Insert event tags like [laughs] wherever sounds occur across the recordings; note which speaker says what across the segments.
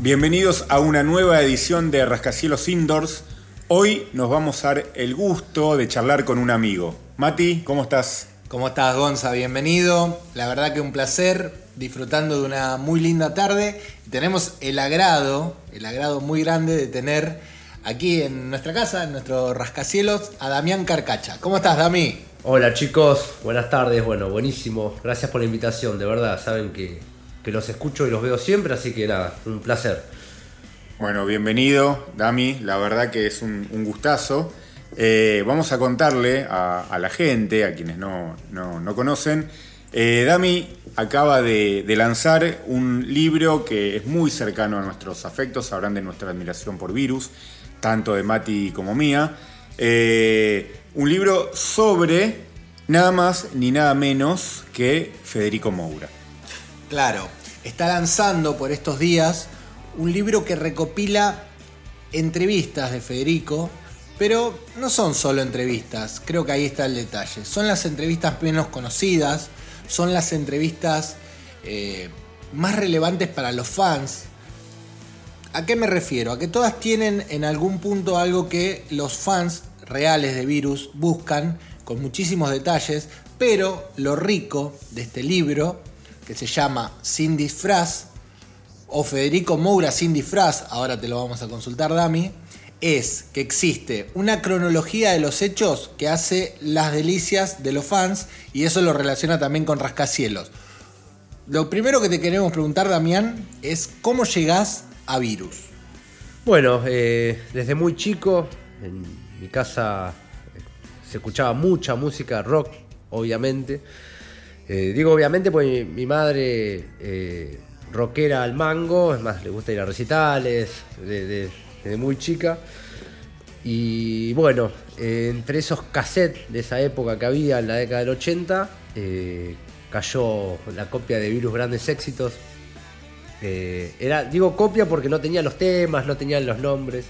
Speaker 1: Bienvenidos a una nueva edición de Rascacielos Indoors. Hoy nos vamos a dar el gusto de charlar con un amigo. Mati, ¿cómo estás?
Speaker 2: ¿Cómo estás, Gonza? Bienvenido. La verdad que un placer, disfrutando de una muy linda tarde. Tenemos el agrado, el agrado muy grande de tener aquí en nuestra casa, en nuestro rascacielos, a Damián Carcacha. ¿Cómo estás, Dami?
Speaker 3: Hola chicos, buenas tardes, bueno, buenísimo. Gracias por la invitación, de verdad, saben que, que los escucho y los veo siempre, así que nada, un placer.
Speaker 1: Bueno, bienvenido, Dami. La verdad que es un, gustazo. Eh, vamos a contarle a, la gente, a quienes no, no- no conocen. eh, Dami acaba de, de lanzar un libro que es muy cercano a nuestros afectos, sabrán de nuestra admiración por Virus, tanto de Mati como mía. Eh, un libro sobre nada más ni nada menos que Federico Moura.
Speaker 2: Claro, está lanzando por estos días un libro que recopila entrevistas de Federico, pero no son solo entrevistas, creo que ahí está el detalle. Son las entrevistas menos conocidas, son las entrevistas eh, más relevantes para los fans. ¿A qué me refiero? A que todas tienen en algún punto algo que los fans reales de Virus buscan con muchísimos detalles, pero lo rico de este libro, que se llama Sin disfraz, o Federico Moura sin disfraz, ahora te lo vamos a consultar, Dami, es que existe una cronología de los hechos que hace las delicias de los fans y eso lo relaciona también con Rascacielos. Lo primero que te queremos preguntar, Damián, es cómo llegás a Virus.
Speaker 3: Bueno, eh, desde muy chico, mi casa eh, se escuchaba mucha música rock, obviamente. Eh, digo obviamente porque mi, madre eh, rockera al mango, es más, le gusta ir a recitales, de- de- desde muy chica. Y bueno, eh, entre esos cassettes de esa época que había en la década del 80, eh, cayó la copia de Virus Grandes Éxitos. Era, digo copia porque no tenía los temas, no tenían los nombres.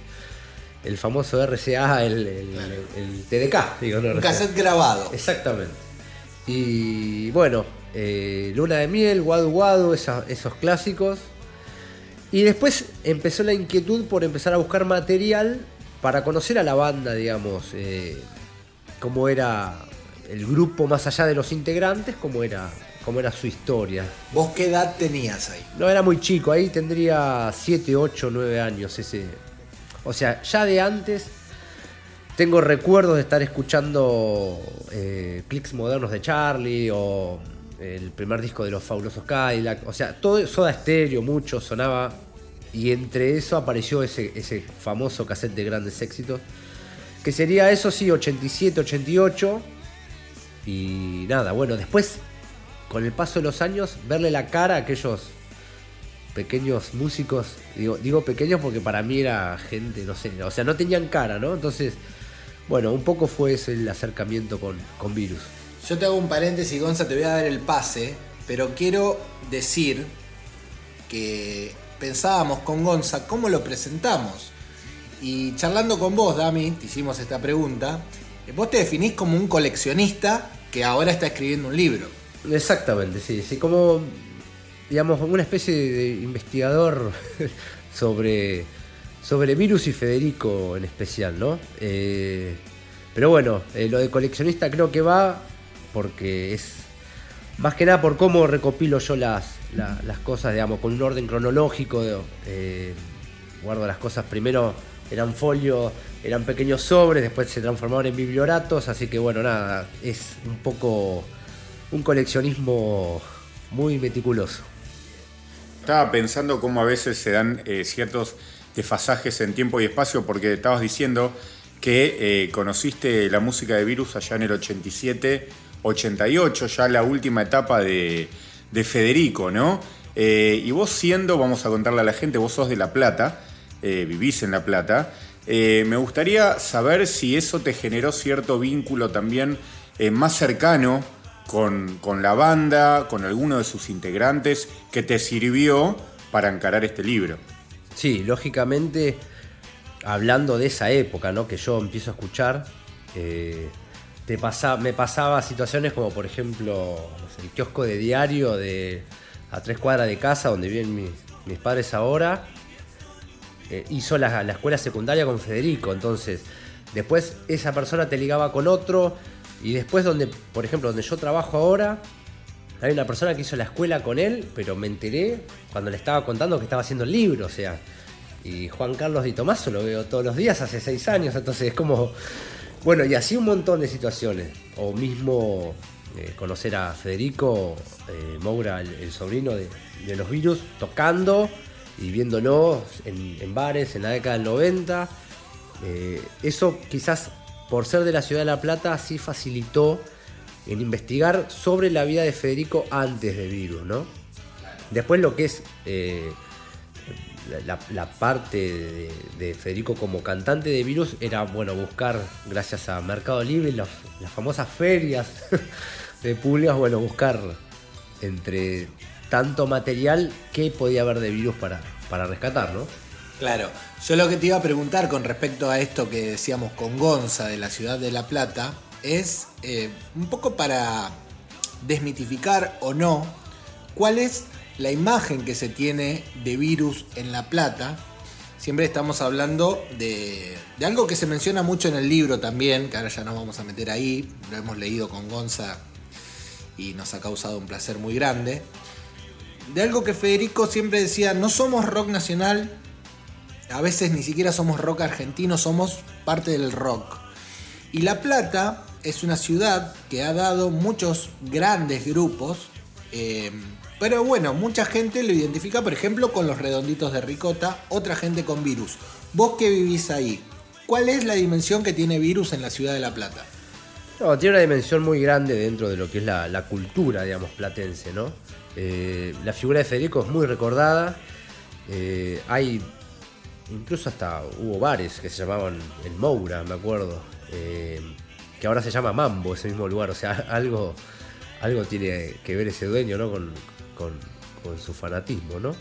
Speaker 3: El famoso RCA, el, el- el TDK, digo, no
Speaker 2: Un
Speaker 3: RCA.
Speaker 2: cassette grabado.
Speaker 3: Exactamente. Y bueno, eh, Luna de Miel, Guadu Guadu, esa- esos clásicos. Y después empezó la inquietud por empezar a buscar material para conocer a la banda, digamos, eh, cómo era el grupo más allá de los integrantes, cómo era, cómo era su historia.
Speaker 2: ¿Vos qué edad tenías ahí?
Speaker 3: No era muy chico, ahí tendría 7, 8, 9 años ese. O sea, ya de antes tengo recuerdos de estar escuchando eh, clics modernos de Charlie o el primer disco de los fabulosos Cadillac. O sea, todo Soda Stereo, mucho sonaba. Y entre eso apareció ese, ese famoso cassette de grandes éxitos. Que sería eso sí, 87, 88. Y nada, bueno, después, con el paso de los años, verle la cara a aquellos pequeños músicos, digo, digo pequeños porque para mí era gente, no sé, o sea, no tenían cara, ¿no? Entonces, bueno, un poco fue ese el acercamiento con, con Virus.
Speaker 2: Yo te hago un paréntesis, Gonza, te voy a dar el pase, pero quiero decir que pensábamos con Gonza cómo lo presentamos. Y charlando con vos, Dami, te hicimos esta pregunta. Vos te definís como un coleccionista que ahora está escribiendo un libro.
Speaker 3: Exactamente, sí, sí, como, digamos, una especie de investigador [laughs] sobre, sobre Virus y Federico en especial, ¿no? Eh, pero bueno, eh, lo de coleccionista creo que va porque es más que nada por cómo recopilo yo las, la- las cosas, digamos, con un orden cronológico. eh, guardo las cosas primero, eran folio, eran pequeños sobres, después se transformaron en biblioratos, así que bueno, nada, es un poco un coleccionismo muy meticuloso.
Speaker 1: Estaba pensando cómo a veces se dan eh, ciertos desfasajes en tiempo y espacio, porque estabas diciendo que eh, conociste la música de Virus allá en el 87, 88, ya la última etapa de, de Federico, ¿no? Eh, y vos siendo, vamos a contarle a la gente, vos sos de La Plata, vivís en La Plata. Me gustaría saber si eso te generó cierto vínculo también más cercano con, la banda, con alguno de sus integrantes, que te sirvió para encarar este libro.
Speaker 3: Sí, lógicamente, hablando de esa época, ¿no? Que yo empiezo a escuchar, eh, te pasa, me pasaba situaciones como, por ejemplo, el kiosco de diario de a tres cuadras de casa, donde viven mis padres ahora. Eh, hizo la, la escuela secundaria con Federico, entonces después esa persona te ligaba con otro y después donde, por ejemplo, donde yo trabajo ahora, hay una persona que hizo la escuela con él, pero me enteré cuando le estaba contando que estaba haciendo el libro, o sea, y Juan Carlos Di Tomaso lo veo todos los días, hace seis años, entonces es como, bueno, y así un montón de situaciones, o mismo eh, conocer a Federico eh, Moura, el, sobrino de, los virus, tocando y viéndonos en, bares en la década del 90. Eh, eso quizás por ser de la ciudad de La Plata sí facilitó en investigar sobre la vida de Federico antes de Virus, ¿no? Después lo que es eh, la, parte de, Federico como cantante de Virus era, bueno, buscar, gracias a Mercado Libre, las famosas ferias [laughs] de pulgas, bueno, buscar entre tanto material que podía haber de Virus para, para rescatar, ¿no?
Speaker 2: Claro, yo lo que te iba a preguntar con respecto a esto que decíamos con Gonza de la ciudad de La Plata, es eh, un poco para desmitificar o no cuál es la imagen que se tiene de virus en La Plata. Siempre estamos hablando de, algo que se menciona mucho en el libro también, que ahora ya nos vamos a meter ahí, lo hemos leído con Gonza y nos ha causado un placer muy grande. De algo que Federico siempre decía, no somos rock nacional, a veces ni siquiera somos rock argentino, somos parte del rock. Y La Plata es una ciudad que ha dado muchos grandes grupos, eh, pero bueno, mucha gente lo identifica, por ejemplo, con los redonditos de ricota, otra gente con virus. Vos que vivís ahí, ¿cuál es la dimensión que tiene virus en la ciudad de La Plata?
Speaker 3: No, tiene una dimensión muy grande dentro de lo que es la, cultura, digamos, platense, ¿no? Eh, la figura de Federico es muy recordada. Eh, hay incluso hasta hubo bares que se llamaban el Moura, me acuerdo que ahora se llama Mambo ese mismo lugar, o sea, [laughs] algo, algo tiene que ver ese dueño ¿no? con, su fanatismo, ¿no?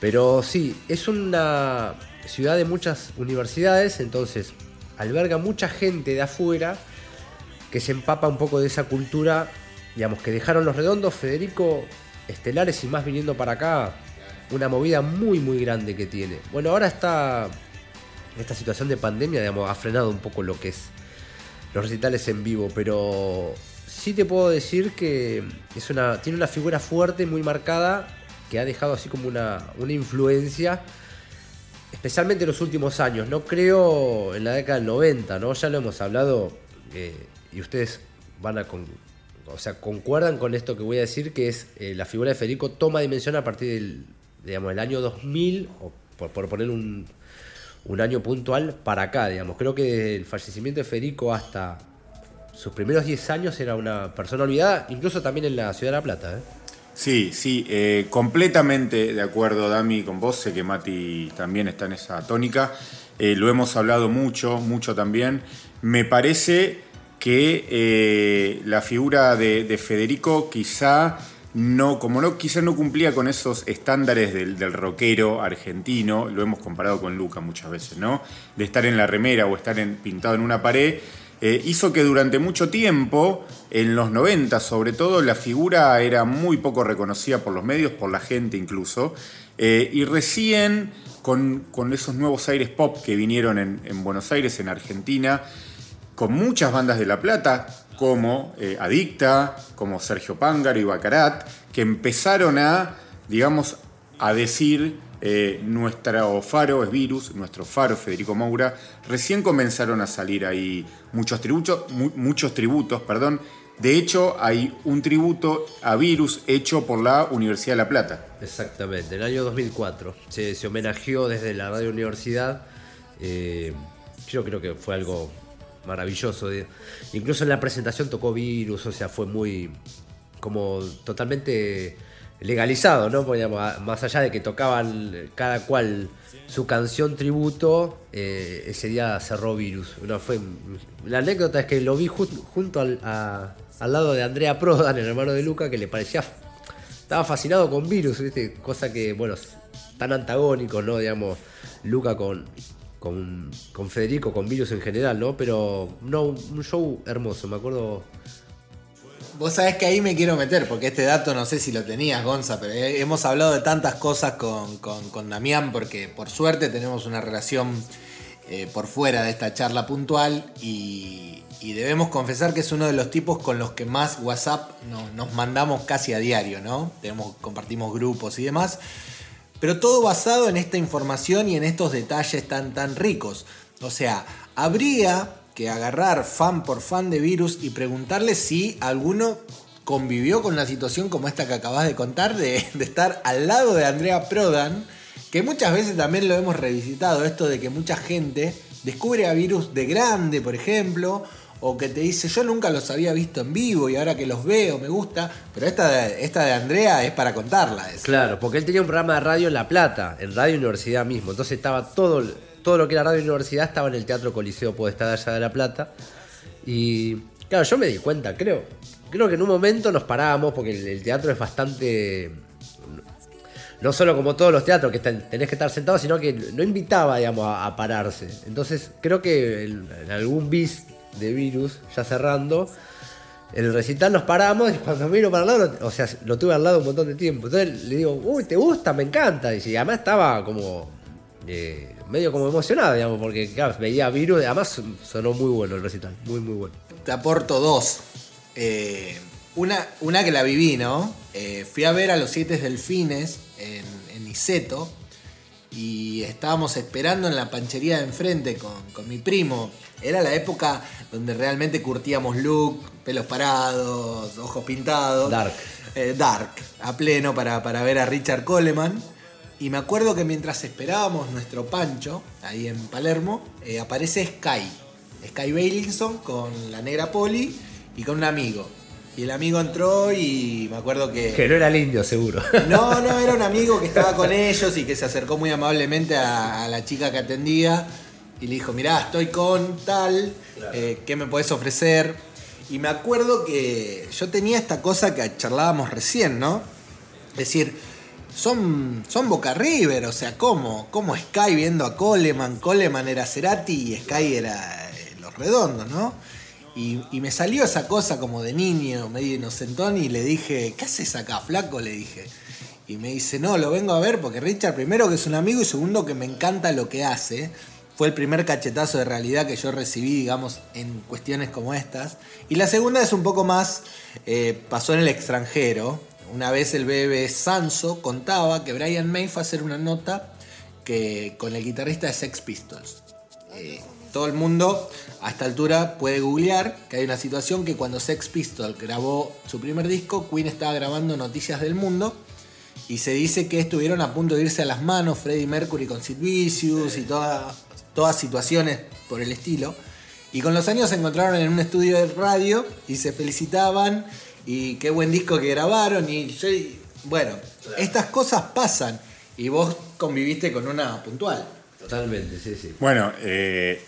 Speaker 3: Pero sí, es una ciudad de muchas universidades, entonces alberga mucha gente de afuera que se empapa un poco de esa cultura, digamos, que dejaron los redondos, Federico, estelares y más viniendo para acá, una movida muy, muy grande que tiene. Bueno, ahora está, esta situación de pandemia, digamos, ha frenado un poco lo que es los recitales en vivo, pero sí te puedo decir que es una, tiene una figura fuerte, muy marcada, que ha dejado así como una, una influencia, especialmente en los últimos años. No creo en la década del 90, ¿no? Ya lo hemos hablado eh, y ustedes van a... o sea, concuerdan con esto que voy a decir, que es eh, la figura de Federico toma dimensión a partir del digamos, el año 2000, o por, poner un, un año puntual para acá, digamos. Creo que el fallecimiento de Federico hasta sus primeros 10 años era una persona olvidada, incluso también en la ciudad de La Plata. ¿eh?
Speaker 1: Sí, sí, eh, completamente de acuerdo, Dami, con vos. Sé que Mati también está en esa tónica. Eh, lo hemos hablado mucho, mucho también. Me parece que la figura de Federico quizá no, como no, quizás no cumplía con esos estándares del, rockero argentino, lo hemos comparado con Luca muchas veces, ¿no? De estar en la remera o estar pintado en una pared, eh, hizo que durante mucho tiempo, en los 90 sobre todo, la figura era muy poco reconocida por los medios, por la gente incluso, eh, y recién con, esos nuevos aires pop que vinieron en Buenos Aires, en Argentina, con muchas bandas de La Plata, como eh, Adicta, como Sergio Pángaro y Bacarat, que empezaron a, digamos, a decir eh, nuestro faro es virus, nuestro faro Federico Moura, recién comenzaron a salir ahí muchos tributos, muchos tributos, perdón. De hecho, hay un tributo a Virus hecho por la Universidad de La Plata.
Speaker 3: Exactamente, en el año 2004. Se, se homenajeó desde la Radio Universidad. Eh, yo creo que fue algo maravilloso. Incluso en la presentación tocó Virus, o sea, fue muy como totalmente legalizado, ¿no? más allá de que tocaban cada cual su canción tributo, eh, ese día cerró Virus. fue, la anécdota es que lo vi junto al, al, lado de Andrea Prodan, el hermano de Luca, que le parecía... Estaba fascinado con Virus, cosa que, bueno, tan antagónico, ¿no? Digamos, Luca con, con, con Federico, con Virus en general, ¿no? Pero no, un show hermoso, me acuerdo.
Speaker 2: Vos sabés que ahí me quiero meter, porque este dato no sé si lo tenías, Gonza, pero hemos hablado de tantas cosas con, con, Damián, porque por suerte tenemos una relación eh, por fuera de esta charla puntual y, debemos confesar que es uno de los tipos con los que más WhatsApp nos mandamos casi a diario, ¿no? Tenemos, compartimos grupos y demás pero todo basado en esta información y en estos detalles tan tan ricos. O sea, habría que agarrar fan por fan de virus y preguntarle si alguno convivió con una situación como esta que acabas de contar, de, estar al lado de Andrea Prodan, que muchas veces también lo hemos revisitado, esto de que mucha gente descubre a virus de grande, por ejemplo, o que te dice, yo nunca los había visto en vivo y ahora que los veo me gusta, pero esta de, esta de Andrea es para contarla.
Speaker 3: Claro, porque él tenía un programa de radio en La Plata, en Radio Universidad mismo, entonces estaba todo, todo lo que era Radio Universidad estaba en el Teatro Coliseo Podestad allá de La Plata. Y claro, yo me di cuenta, creo, creo que en un momento nos parábamos, porque el, teatro es bastante no solo como todos los teatros que tenés que estar sentado, sino que no invitaba, digamos, a, pararse. Entonces, creo que en, algún bis de virus, ya cerrando. El recital nos paramos y cuando miro para el lado, o sea, lo tuve al lado un montón de tiempo. Entonces le digo, uy, ¿te gusta? Me encanta. Y además estaba como eh, medio como emocionado, digamos, porque veía virus. Además sonó muy bueno el recital, muy, muy bueno.
Speaker 2: Te aporto dos. Eh, una, una que la viví, ¿no? Eh, fui a ver a los Siete Delfines en, en Iseto y estábamos esperando en la panchería de enfrente con, con mi primo. Era la época donde realmente curtíamos look, pelos parados, ojos pintados.
Speaker 3: Dark.
Speaker 2: Eh, dark, a pleno para, para, ver a Richard Coleman. Y me acuerdo que mientras esperábamos nuestro pancho, ahí en Palermo, eh, aparece Sky. Sky Bailinson con la negra Poli y con un amigo. Y el amigo entró y me acuerdo que.
Speaker 3: Que no era el indio, seguro.
Speaker 2: No, no, [laughs] era un amigo que estaba con ellos y que se acercó muy amablemente a, la chica que atendía y le dijo: Mirá, estoy con tal, eh, ¿qué me puedes ofrecer? Y me acuerdo que yo tenía esta cosa que charlábamos recién, ¿no? Es decir, son, son Boca River, o sea, ¿cómo? ¿Cómo Sky viendo a Coleman? Coleman era Cerati y Sky era eh, Los Redondos, ¿no? Y, me salió esa cosa como de niño, medio inocentón, y le dije, ¿qué haces acá, flaco? Le dije. Y me dice, no, lo vengo a ver porque Richard, primero que es un amigo y segundo que me encanta lo que hace. Fue el primer cachetazo de realidad que yo recibí, digamos, en cuestiones como estas. Y la segunda es un poco más, eh, pasó en el extranjero. Una vez el bebé Sanso contaba que Brian May fue a hacer una nota que, con el guitarrista de Sex Pistols. Eh, todo el mundo a esta altura puede googlear que hay una situación que cuando Sex Pistols grabó su primer disco, Queen estaba grabando Noticias del Mundo y se dice que estuvieron a punto de irse a las manos Freddie Mercury con Sid Vicious y todas situaciones por el estilo. Y con los años se encontraron en un estudio de radio y se felicitaban y qué buen disco que grabaron y yo, bueno, estas cosas pasan y vos conviviste con una puntual.
Speaker 3: Totalmente, sí, sí.
Speaker 1: Bueno, eh,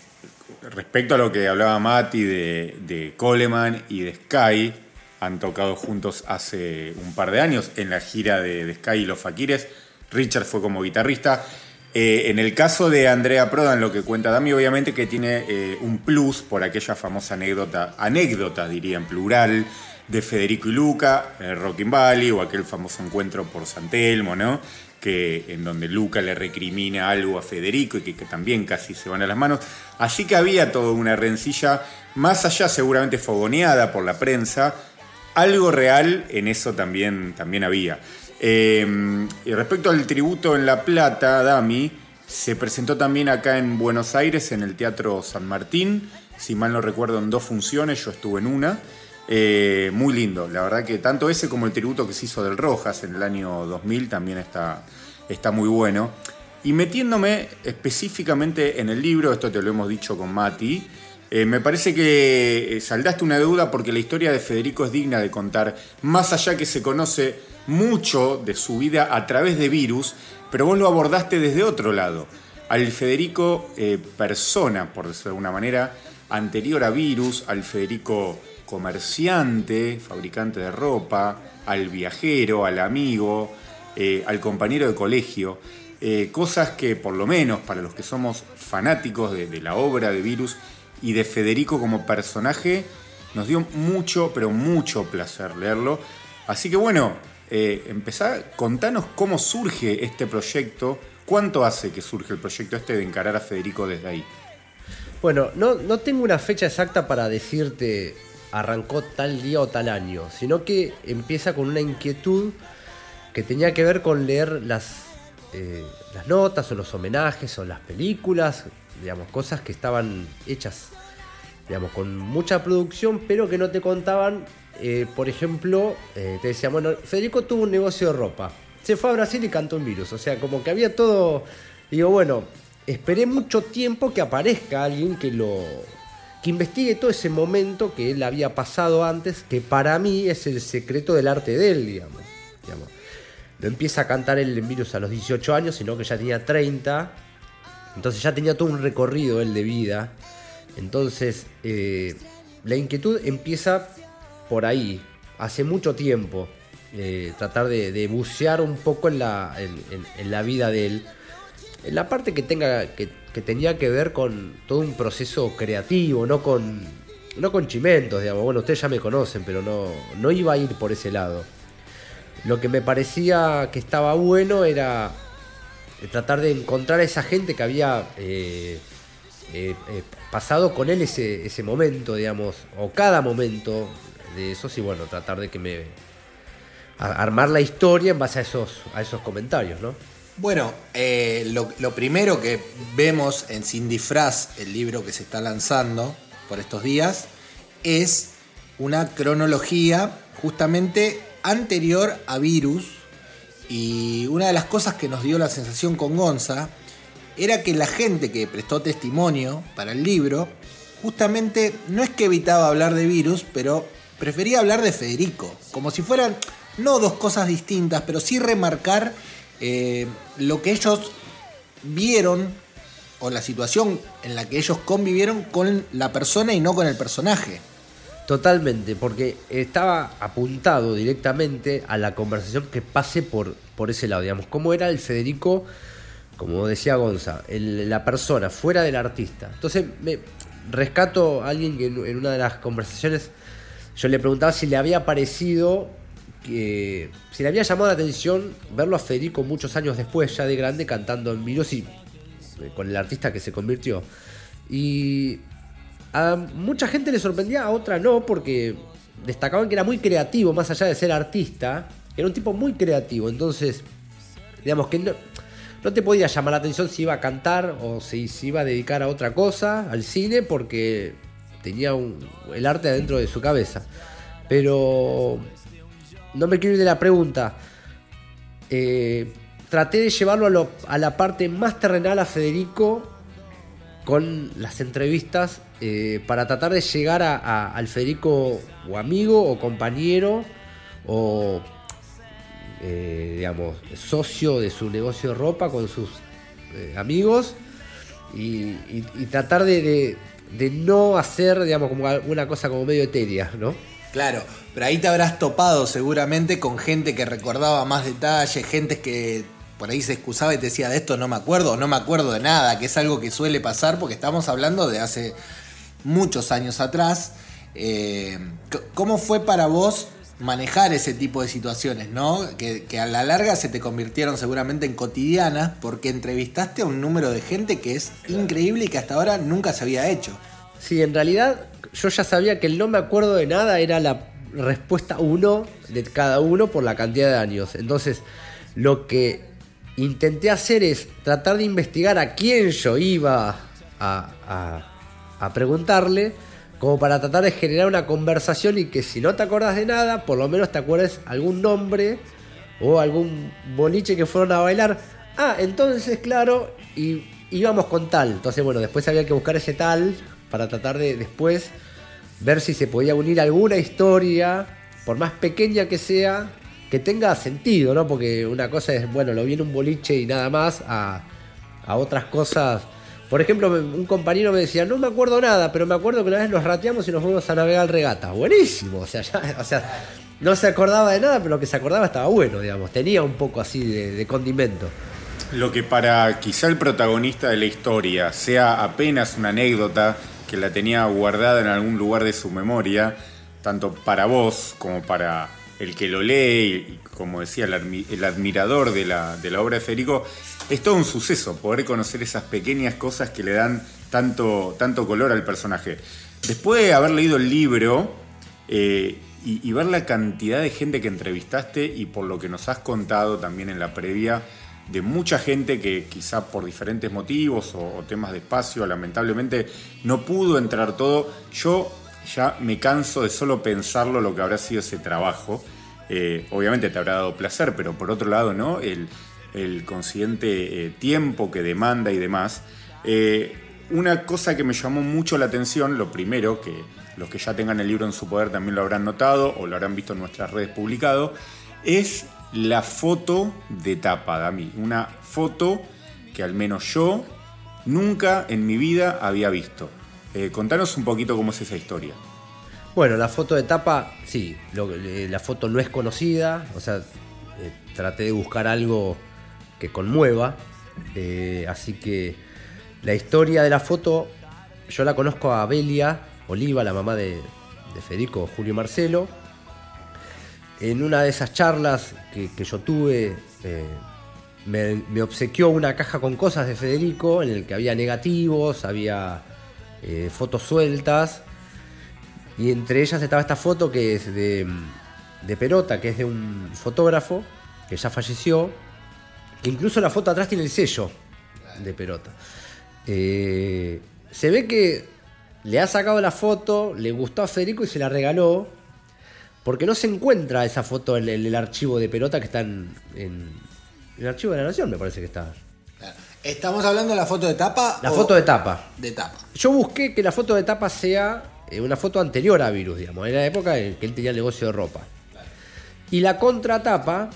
Speaker 1: respecto a lo que hablaba Mati de, Coleman y de Sky, han tocado juntos hace un par de años en la gira de, Sky y los Fakires. Richard fue como guitarrista. Eh, en el caso de Andrea Prodan, lo que cuenta Dami, obviamente que tiene eh, un plus por aquella famosa anécdota, anécdota diría en plural, de Federico y Luca, en Rockin' Valley, o aquel famoso encuentro por San Telmo, ¿no? En donde Luca le recrimina algo a Federico y que, también casi se van a las manos. Así que había toda una rencilla, más allá seguramente fogoneada por la prensa, algo real en eso también, también había. Eh, y respecto al tributo en La Plata, Dami, se presentó también acá en Buenos Aires, en el Teatro San Martín, si mal no recuerdo, en dos funciones, yo estuve en una. Eh, muy lindo, la verdad que tanto ese como el tributo que se hizo del Rojas en el año 2000 también está, está muy bueno. Y metiéndome específicamente en el libro, esto te lo hemos dicho con Mati, eh, me parece que eh, saldaste una deuda porque la historia de Federico es digna de contar, más allá que se conoce mucho de su vida a través de Virus, pero vos lo abordaste desde otro lado. Al Federico persona, por decirlo de alguna manera, anterior a Virus, al Federico comerciante, fabricante de ropa, al viajero, al amigo, eh, al compañero de colegio. eh, cosas que por lo menos para los que somos fanáticos de, la obra de Virus y de Federico como personaje, nos dio mucho, pero mucho placer leerlo. Así que bueno, eh, empezá, contanos cómo surge este proyecto, cuánto hace que surge el proyecto este de encarar a Federico desde ahí.
Speaker 3: Bueno, no, no tengo una fecha exacta para decirte arrancó tal día o tal año, sino que empieza con una inquietud que tenía que ver con leer las, eh, las notas o los homenajes o las películas, digamos, cosas que estaban hechas, digamos, con mucha producción, pero que no te contaban, eh, por ejemplo, eh, te decían, bueno, Federico tuvo un negocio de ropa, se fue a Brasil y cantó un virus, o sea, como que había todo, digo, bueno, esperé mucho tiempo que aparezca alguien que lo que investigue todo ese momento que él había pasado antes, que para mí es el secreto del arte de él, digamos. No empieza a cantar el virus a los 18 años, sino que ya tenía 30. Entonces ya tenía todo un recorrido él de vida. Entonces eh, la inquietud empieza por ahí, hace mucho tiempo. Eh, tratar de, bucear un poco en la, en la vida de él. En la parte que tenga que que tenía que ver con todo un proceso creativo, no con, no con chimentos, digamos. Bueno, ustedes ya me conocen, pero no, no iba a ir por ese lado. Lo que me parecía que estaba bueno era tratar de encontrar a esa gente que había eh, eh, eh, pasado con él ese, ese momento, digamos, o cada momento de esos, y bueno, tratar de que me. armar la historia en base a esos, a esos comentarios, ¿no?
Speaker 2: Bueno, eh, lo, lo, primero que vemos en Sin Disfraz, el libro que se está lanzando por estos días, es una cronología justamente anterior a Virus. Y una de las cosas que nos dio la sensación con Gonza era que la gente que prestó testimonio para el libro, justamente no es que evitaba hablar de Virus, pero prefería hablar de Federico, como si fueran no dos cosas distintas, pero sí remarcar eh, lo que ellos vieron o la situación en la que ellos convivieron con la persona y no con el personaje.
Speaker 3: Totalmente, porque estaba apuntado directamente a la conversación que pase por, por ese lado, digamos, cómo era el Federico, como decía Gonza, la persona fuera del artista. Entonces me rescato a alguien que en una de las conversaciones yo le preguntaba si le había parecido que se le había llamado la atención verlo a Federico muchos años después, ya de grande, cantando en virus y eh, con el artista que se convirtió. Y a mucha gente le sorprendía, a otra no, porque destacaban que era muy creativo, más allá de ser artista, era un tipo muy creativo, entonces, digamos que no, no te podía llamar la atención si iba a cantar o si se iba a dedicar a otra cosa, al cine, porque tenía el arte adentro de su cabeza. Pero no me quiero ir de la pregunta. Eh, traté de llevarlo a, la parte más terrenal a Federico con las entrevistas eh, para tratar de llegar a, al Federico o amigo o compañero o eh, digamos socio de su negocio de ropa con sus eh, amigos y, tratar de, de, de, no hacer digamos como una cosa como medio etérea, ¿no?
Speaker 2: Claro, pero ahí te habrás topado seguramente con gente que recordaba más detalles, gente que por ahí se excusaba y te decía de esto no me acuerdo, no me acuerdo de nada, que es algo que suele pasar porque estamos hablando de hace muchos años atrás. Eh, ¿Cómo fue para vos manejar ese tipo de situaciones, no? Que, que, a la larga se te convirtieron seguramente en cotidianas porque entrevistaste a un número de gente que es increíble y que hasta ahora nunca se había hecho.
Speaker 3: Sí, en realidad yo ya sabía que el no me acuerdo de nada era la respuesta uno de cada uno por la cantidad de años. Entonces, lo que intenté hacer es tratar de investigar a quién yo iba a, a, a, preguntarle, como para tratar de generar una conversación y que si no te acuerdas de nada, por lo menos te acuerdes algún nombre o algún boliche que fueron a bailar. Ah, entonces, claro, y íbamos con tal. Entonces, bueno, después había que buscar ese tal para tratar de después ver si se podía unir alguna historia, por más pequeña que sea, que tenga sentido, ¿no? Porque una cosa es, bueno, lo vi en un boliche y nada más, a, a otras cosas. Por ejemplo, un compañero me decía, no me acuerdo nada, pero me acuerdo que una vez nos rateamos y nos fuimos a navegar regata. Buenísimo, o sea, ya, [laughs] o sea, no se acordaba de nada, pero lo que se acordaba estaba bueno, digamos, tenía un poco así de condimento.
Speaker 1: lo que para quizá el protagonista de la historia sea apenas una anécdota que la tenía guardada en algún lugar de su memoria, tanto para vos como para el que lo lee y, como decía, el, admirador de la, de la, obra de Federico, es todo un suceso poder conocer esas pequeñas cosas que le dan tanto, tanto color al personaje. Después de haber leído el libro eh, y, ver la cantidad de gente que entrevistaste y por lo que nos has contado también en la previa, de mucha gente que quizá por diferentes motivos o, temas de espacio, lamentablemente no pudo entrar todo. Yo ya me canso de solo pensarlo lo que habrá sido ese trabajo. Eh, obviamente te habrá dado placer, pero por otro lado, ¿no? El, consciente eh, tiempo que demanda y demás. Eh, una cosa que me llamó mucho la atención, lo primero, que los que ya tengan el libro en su poder también lo habrán notado o lo habrán visto en nuestras redes publicado, es la foto de tapa, Dami. Una foto que al menos yo nunca en mi vida había visto. Eh, contanos un poquito cómo es esa historia.
Speaker 3: Bueno, la foto de tapa, sí, eh, la foto no es conocida, o sea, eh, traté de buscar algo que conmueva, así que la historia de la foto, yo la conozco a Belia Oliva, la mamá de, Federico Julio Marcelo. En una de esas charlas que, yo tuve, eh, me, obsequió una caja con cosas de Federico, en el que había negativos, había eh, fotos sueltas, y entre ellas estaba esta foto que es de, de Perota, que es de un fotógrafo que ya falleció, que incluso la foto atrás tiene el sello de Perota. Eh, se ve que le ha sacado la foto, le gustó a Federico y se la regaló. Porque no se encuentra esa foto en el, archivo de pelota que está en, el archivo de la Nación, me parece que está.
Speaker 2: ¿Estamos hablando de la foto de tapa?
Speaker 3: La foto de tapa.
Speaker 2: De tapa.
Speaker 3: Yo busqué que la foto de tapa sea eh, una foto anterior a Virus, digamos. Era la época en que él tenía el negocio de ropa. Y la contratapa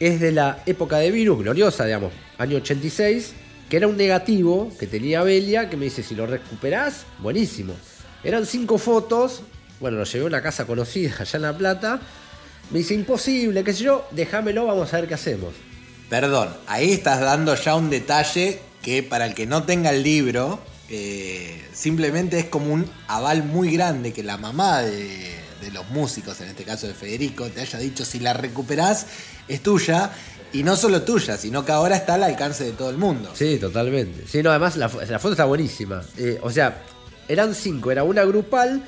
Speaker 3: es de la época de Virus, gloriosa, digamos, año 86 que era un negativo que tenía Belia, que me dice, si lo recuperás, buenísimo. Eran cinco fotos, bueno, lo llevé a una casa conocida allá en La Plata. Me dice, imposible, qué sé yo, déjamelo, vamos a ver qué hacemos.
Speaker 2: Perdón, ahí estás dando ya un detalle que para el que no tenga el libro, eh, simplemente es como un aval muy grande que la mamá de, de los músicos, en este caso de Federico, te haya dicho, si la recuperás, es tuya. Y no solo tuya, sino que ahora está al alcance de todo el mundo.
Speaker 3: Sí, totalmente. Sí, no, además la, foto está buenísima. Eh, o sea, eran cinco, era una grupal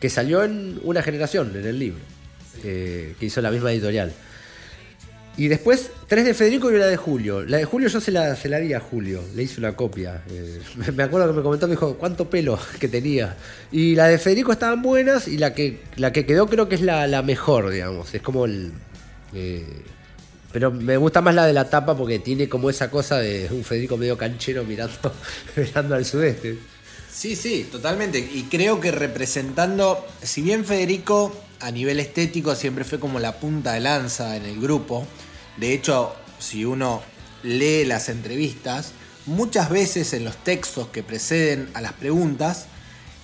Speaker 3: que salió en una generación en el libro, que hizo la misma editorial. Y después, tres de Federico y una de Julio. La de Julio yo se la, se la di a Julio, le hice una copia. Eh, [laughs] me acuerdo que me comentó, me dijo, ¿cuánto pelo [laughs] que tenía? Y la de Federico estaban buenas y la que, la que quedó creo que es la, mejor, digamos. Es como el... Eh, pero me gusta más la de la tapa porque tiene como esa cosa de un Federico medio canchero mirando, [laughs] mirando al sudeste.
Speaker 2: Sí, sí, totalmente. Y creo que representando, si bien Federico a nivel estético siempre fue como la punta de lanza en el grupo, de hecho, si uno lee las entrevistas, muchas veces en los textos que preceden a las preguntas,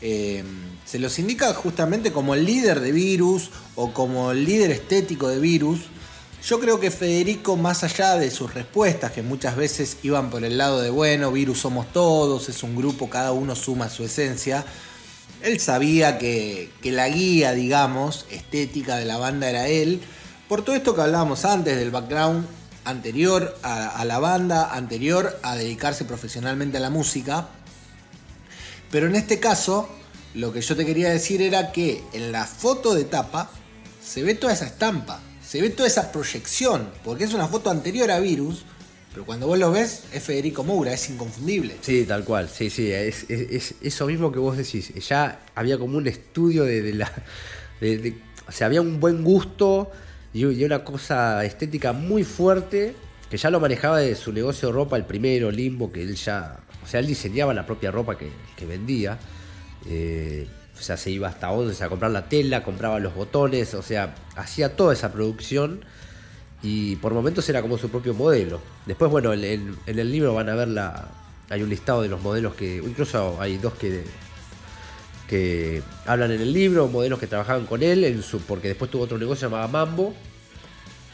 Speaker 2: eh, se los indica justamente como el líder de Virus o como el líder estético de Virus, yo creo que Federico, más allá de sus respuestas, que muchas veces iban por el lado de, bueno, virus somos todos, es un grupo, cada uno suma su esencia, él sabía que, la guía, digamos, estética de la banda era él, por todo esto que hablábamos antes del background anterior a, la banda, anterior a dedicarse profesionalmente a la música. Pero en este caso, lo que yo te quería decir era que en la foto de tapa se ve toda esa estampa se ve toda esa proyección, porque es una foto anterior a Virus, pero cuando vos lo ves es Federico Moura, es inconfundible.
Speaker 3: Sí, tal cual, sí, sí, es, eso mismo que vos decís. Ya había como un estudio de, la... o sea, había un buen gusto y, una cosa estética muy fuerte que ya lo manejaba de su negocio de ropa, el primero, Limbo, que él ya... O sea, él diseñaba la propia ropa que, vendía. Eh, o sea, se iba hasta 11 a comprar la tela, compraba los botones, o sea, hacía toda esa producción y por momentos era como su propio modelo. Después, bueno, en, el libro van a ver la. Hay un listado de los modelos que. Incluso hay dos que. que hablan en el libro, modelos que trabajaban con él, en su, porque después tuvo otro negocio llamado Mambo.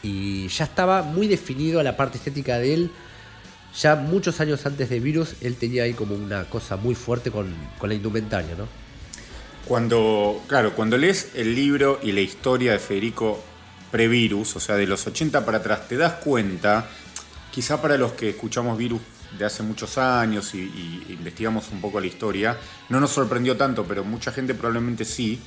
Speaker 3: Y ya estaba muy definido la parte estética de él ya muchos años antes de Virus, él tenía ahí como una cosa muy fuerte con, con la indumentaria, ¿no?
Speaker 1: Cuando, claro, cuando lees el libro y la historia de Federico previrus, o sea, de los 80 para atrás, te das cuenta, quizá para los que escuchamos virus de hace muchos años y, investigamos un poco la historia, no nos sorprendió tanto, pero mucha gente probablemente sí,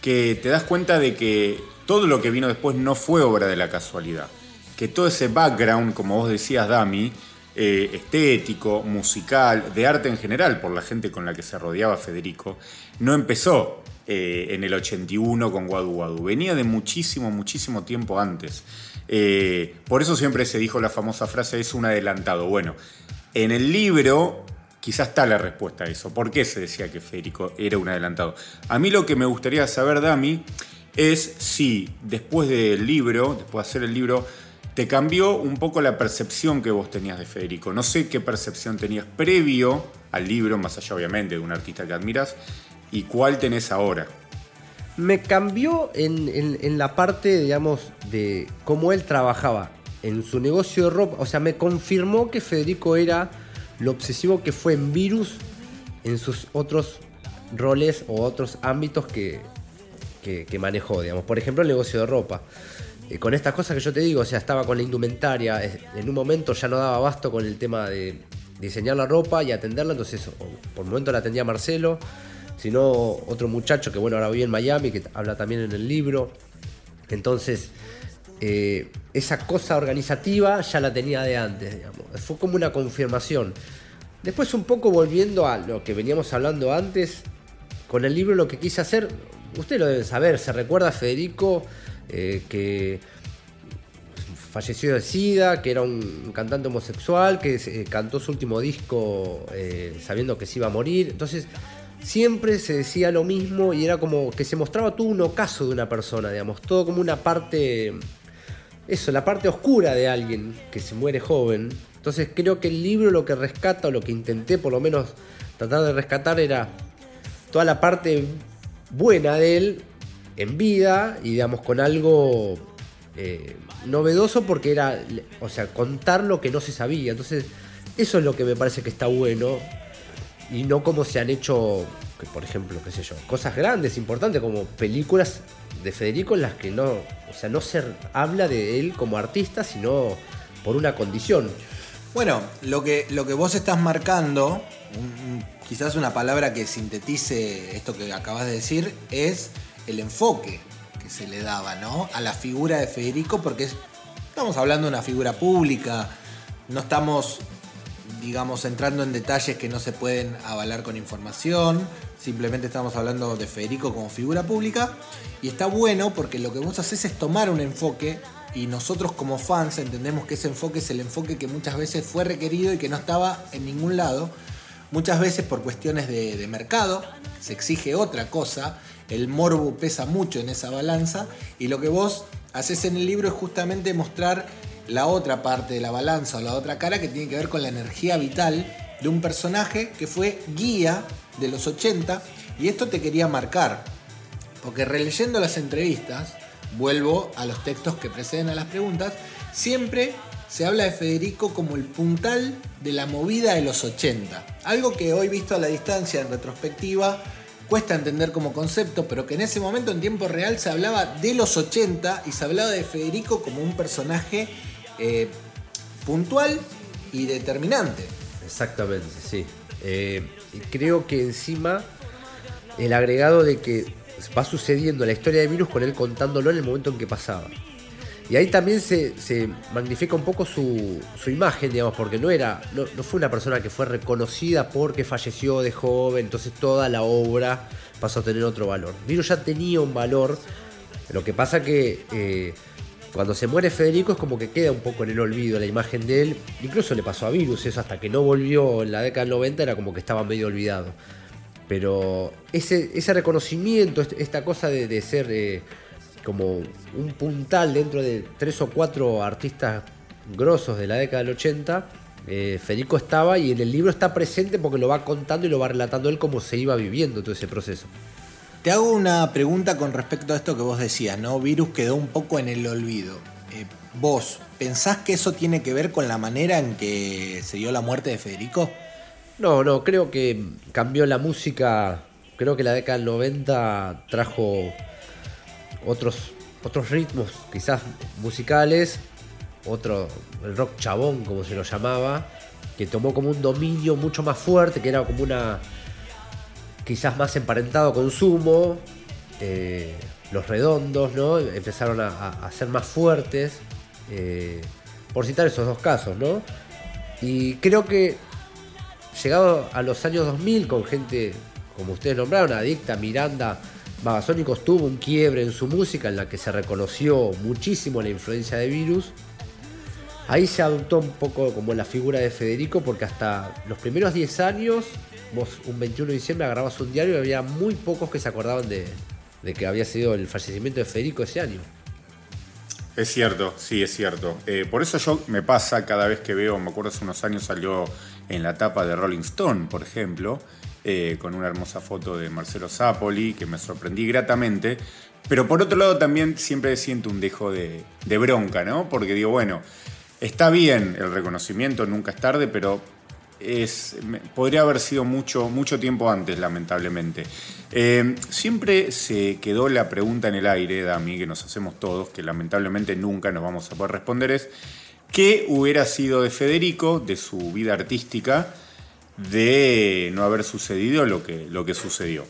Speaker 1: que te das cuenta de que todo lo que vino después no fue obra de la casualidad. Que todo ese background, como vos decías, Dami, eh, estético, musical, de arte en general, por la gente con la que se rodeaba Federico, no empezó eh, en el 81 con Guadu Guadu. Venía de muchísimo, muchísimo tiempo antes. Eh, por eso siempre se dijo la famosa frase, es un adelantado. Bueno, en el libro quizás está la respuesta a eso. ¿Por qué se decía que Federico era un adelantado? A mí lo que me gustaría saber, Dami, es si después del libro, después de hacer el libro, te cambió un poco la percepción que vos tenías de Federico. No sé qué percepción tenías previo al libro, más allá obviamente de un artista que admiras, y cuál tenés ahora.
Speaker 3: Me cambió en, la parte, digamos, de cómo él trabajaba en su negocio de ropa. O sea, me confirmó que Federico era lo obsesivo que fue en Virus en sus otros roles o otros ámbitos que, que, manejó, digamos. Por ejemplo, el negocio de ropa. Eh, con estas cosas que yo te digo, o sea, estaba con la indumentaria, en un momento ya no daba abasto con el tema de diseñar la ropa y atenderla, entonces por un momento la atendía Marcelo, sino otro muchacho que bueno, ahora vive en Miami, que habla también en el libro. Entonces, eh, esa cosa organizativa ya la tenía de antes, digamos. Fue como una confirmación. Después un poco volviendo a lo que veníamos hablando antes, con el libro lo que quise hacer, Usted lo deben saber, se recuerda a Federico eh, que falleció de SIDA, que era un cantante homosexual, que eh, cantó su último disco eh, sabiendo que se iba a morir. Entonces, siempre se decía lo mismo y era como que se mostraba todo un ocaso de una persona, digamos, todo como una parte, eso, la parte oscura de alguien que se muere joven. Entonces, creo que el libro lo que rescata, o lo que intenté por lo menos tratar de rescatar, era toda la parte buena de él en vida y digamos con algo eh, novedoso porque era, o sea, contar lo que no se sabía. Entonces, eso es lo que me parece que está bueno y no como se han hecho, por ejemplo, qué sé yo, cosas grandes, importantes como películas de Federico en las que no, o sea, no se habla de él como artista, sino por una condición.
Speaker 2: Bueno, lo que, lo que vos estás marcando, quizás una palabra que sintetice esto que acabas de decir, es el enfoque que se le daba ¿no? a la figura de Federico, porque estamos hablando de una figura pública, no estamos, digamos, entrando en detalles que no se pueden avalar con información, simplemente estamos hablando de Federico como figura pública, y está bueno porque lo que vos haces es tomar un enfoque y nosotros como fans entendemos que ese enfoque es el enfoque que muchas veces fue requerido y que no estaba en ningún lado Muchas veces por cuestiones de, mercado se exige otra cosa, el morbo pesa mucho en esa balanza y lo que vos haces en el libro es justamente mostrar la otra parte de la balanza o la otra cara que tiene que ver con la energía vital de un personaje que fue guía de los 80 y esto te quería marcar, porque releyendo las entrevistas, vuelvo a los textos que preceden a las preguntas, siempre se habla de Federico como el puntal de la movida de los 80. Algo que hoy visto a la distancia en retrospectiva cuesta entender como concepto, pero que en ese momento en tiempo real se hablaba de los 80 y se hablaba de Federico como un personaje eh, puntual y determinante.
Speaker 3: Exactamente, sí. Eh, creo que encima el agregado de que va sucediendo la historia de Virus con él contándolo en el momento en que pasaba. Y ahí también se, magnifica un poco su, imagen, digamos, porque no era, no, fue una persona que fue reconocida porque falleció de joven, entonces toda la obra pasó a tener otro valor. Virus ya tenía un valor, lo que pasa que eh, cuando se muere Federico es como que queda un poco en el olvido la imagen de él, incluso le pasó a Virus, eso hasta que no volvió en la década del 90 era como que estaba medio olvidado. Pero ese, ese reconocimiento, esta cosa de, ser... Eh, como un puntal dentro de tres o cuatro artistas grosos de la década del 80, eh, Federico estaba y en el libro está presente porque lo va contando y lo va relatando él cómo se iba viviendo todo ese proceso.
Speaker 2: Te hago una pregunta con respecto a esto que vos decías, ¿no? Virus quedó un poco en el olvido. Eh, ¿Vos pensás que eso tiene que ver con la manera en que se dio la muerte de Federico?
Speaker 3: No, no, creo que cambió la música. Creo que la década del 90 trajo otros, otros ritmos, quizás musicales, otro, el rock chabón, como se lo llamaba, que tomó como un dominio mucho más fuerte, que era como una, quizás más emparentado con Sumo, eh, los redondos, ¿no? Empezaron a, ser más fuertes, eh, por citar esos dos casos, ¿no? Y creo que llegado a los años 2000 con gente como ustedes nombraron, Adicta, Miranda, Babasónicos tuvo un quiebre en su música en la que se reconoció muchísimo la influencia de Virus. Ahí se adoptó un poco como la figura de Federico porque hasta los primeros 10 años, vos un 21 de diciembre agarrabas un diario y había muy pocos que se acordaban de, que había sido el fallecimiento de Federico ese año.
Speaker 1: Es cierto, sí, es cierto. Eh, por eso yo me pasa cada vez que veo, me acuerdo hace unos años salió en la tapa de Rolling Stone, por ejemplo, eh, con una hermosa foto de Marcelo Zapoli, que me sorprendí gratamente. Pero por otro lado también siempre siento un dejo de, bronca, ¿no? Porque digo, bueno, está bien el reconocimiento, nunca es tarde, pero es, podría haber sido mucho, mucho tiempo antes, lamentablemente. Eh, siempre se quedó la pregunta en el aire, Dami, que nos hacemos todos, que lamentablemente nunca nos vamos a poder responder, es ¿qué hubiera sido de Federico, de su vida artística, de no haber sucedido lo que, lo que sucedió.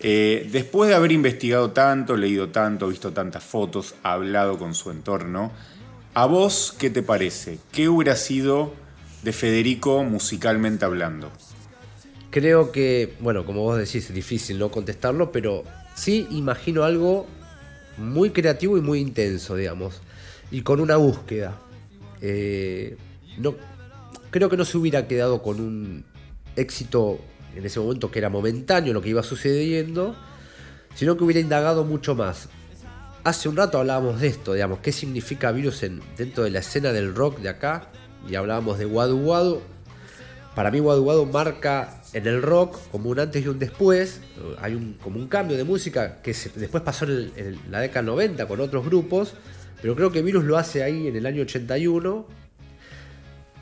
Speaker 1: Eh, después de haber investigado tanto, leído tanto, visto tantas fotos, hablado con su entorno, ¿a vos qué te parece? ¿Qué hubiera sido de Federico musicalmente hablando?
Speaker 3: Creo que, bueno, como vos decís, es difícil no contestarlo, pero sí imagino algo muy creativo y muy intenso, digamos, y con una búsqueda. Eh, no, creo que no se hubiera quedado con un éxito en ese momento que era momentáneo lo que iba sucediendo, sino que hubiera indagado mucho más. Hace un rato hablábamos de esto, digamos, qué significa virus en, dentro de la escena del rock de acá, y hablábamos de Wadu. Para mí Wadu marca en el rock como un antes y un después, hay un, como un cambio de música que después pasó en, en la década 90 con otros grupos, pero creo que Virus lo hace ahí en el año 81.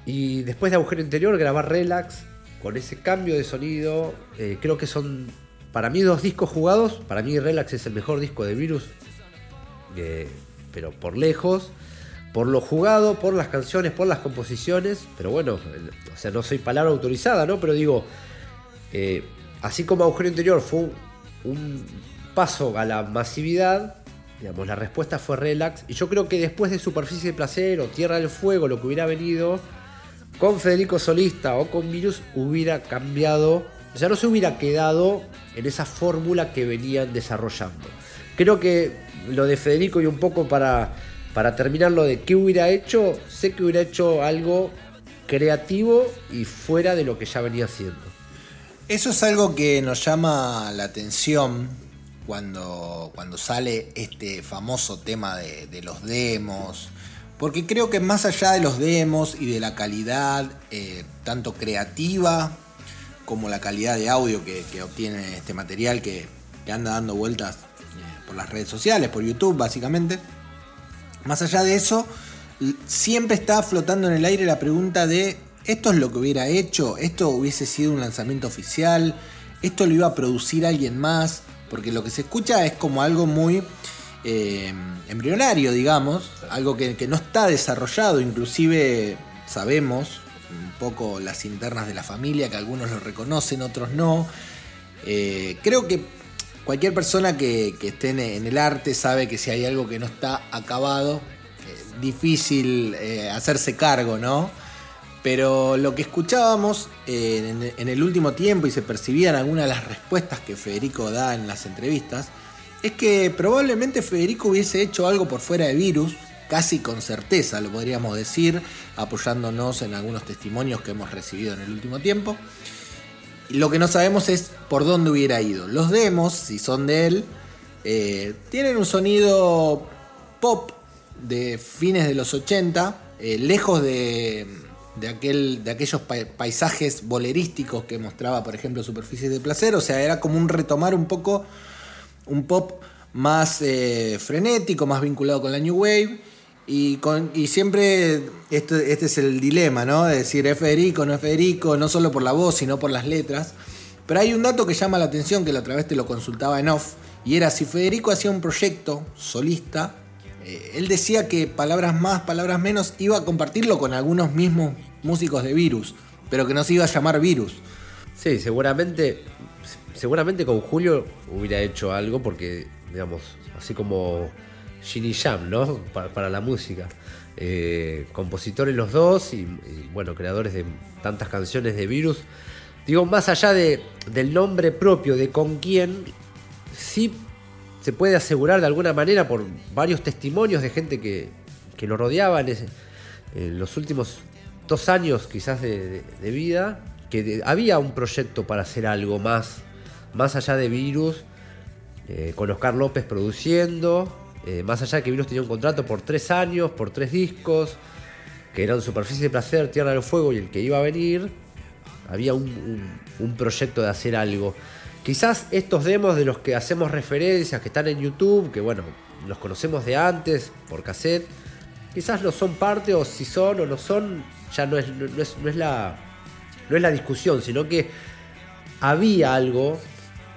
Speaker 3: Y después de Agujero Interior grabar Relax, con ese cambio de sonido. Eh, creo que son para mí dos discos jugados. Para mí Relax es el mejor disco de Virus, eh, pero por lejos. Por lo jugado, por las canciones, por las composiciones. Pero bueno, o sea, no soy palabra autorizada, ¿no? Pero digo, eh, así como Agujero Interior fue un, paso a la masividad, digamos, la respuesta fue Relax. Y yo creo que después de Superficie de Placer o Tierra del Fuego, lo que hubiera venido con Federico Solista o con Virus hubiera cambiado, o sea, no se hubiera quedado en esa fórmula que venían desarrollando. Creo que lo de Federico y un poco para, para terminar lo de qué hubiera hecho, sé que hubiera hecho algo creativo y fuera de lo que ya venía haciendo.
Speaker 2: Eso es algo que nos llama la atención cuando, cuando sale este famoso tema de, de los demos, porque creo que más allá de los demos y de la calidad, eh, tanto creativa como la calidad de audio que, obtiene este material que, anda dando vueltas eh, por las redes sociales, por YouTube básicamente, más allá de eso, siempre está flotando en el aire la pregunta de, ¿esto es lo que hubiera hecho? ¿Esto hubiese sido un lanzamiento oficial? ¿Esto lo iba a producir alguien más? Porque lo que se escucha es como algo muy eh, embrionario, digamos, algo que, no está desarrollado, inclusive sabemos un poco las internas de la familia, que algunos lo reconocen, otros no. Eh, creo que cualquier persona que, esté en, el arte sabe que si hay algo que no está acabado, es difícil eh, hacerse cargo, ¿no? Pero lo que escuchábamos en, en, el último tiempo y se percibían algunas de las respuestas que Federico da en las entrevistas, es que probablemente Federico hubiese hecho algo por fuera de virus, casi con certeza lo podríamos decir, apoyándonos en algunos testimonios que hemos recibido en el último tiempo. Lo que no sabemos es por dónde hubiera ido. Los demos, si son de él, eh, tienen un sonido pop de fines de los 80, eh, lejos de, aquel, de aquellos paisajes bolerísticos que mostraba, por ejemplo, Superficies de Placer. O sea, era como un retomar un poco un pop más eh, frenético, más vinculado con la New Wave. Y, con, y siempre este, es el dilema, ¿no? De decir, es Federico, no es Federico, no solo por la voz, sino por las letras. Pero hay un dato que llama la atención, que la otra vez te lo consultaba en off, y era si Federico hacía un proyecto solista, eh, él decía que palabras más, palabras menos, iba a compartirlo con algunos mismos músicos de Virus, pero que no se iba a llamar Virus.
Speaker 3: Sí, seguramente, seguramente con Julio hubiera hecho algo porque, digamos, así como Ginny Jam, ¿no? Para, la música. Eh, compositores los dos y, bueno, creadores de tantas canciones de Virus. Digo, más allá de, del nombre propio, de con quién, sí se puede asegurar de alguna manera por varios testimonios de gente que, lo rodeaba en, los últimos dos años quizás de, vida, que había un proyecto para hacer algo más, más allá de Virus, eh, con Oscar López produciendo, eh, más allá de que Virus tenía un contrato por tres años, por tres discos, que eran Superficie de Placer, Tierra del Fuego y el que iba a venir, había un proyecto de hacer algo. Quizás estos demos de los que hacemos referencias, que están en YouTube, que bueno, los conocemos de antes, por cassette, quizás no son parte, o si son o no son, ya no es, no es, la, no es la discusión, sino que había algo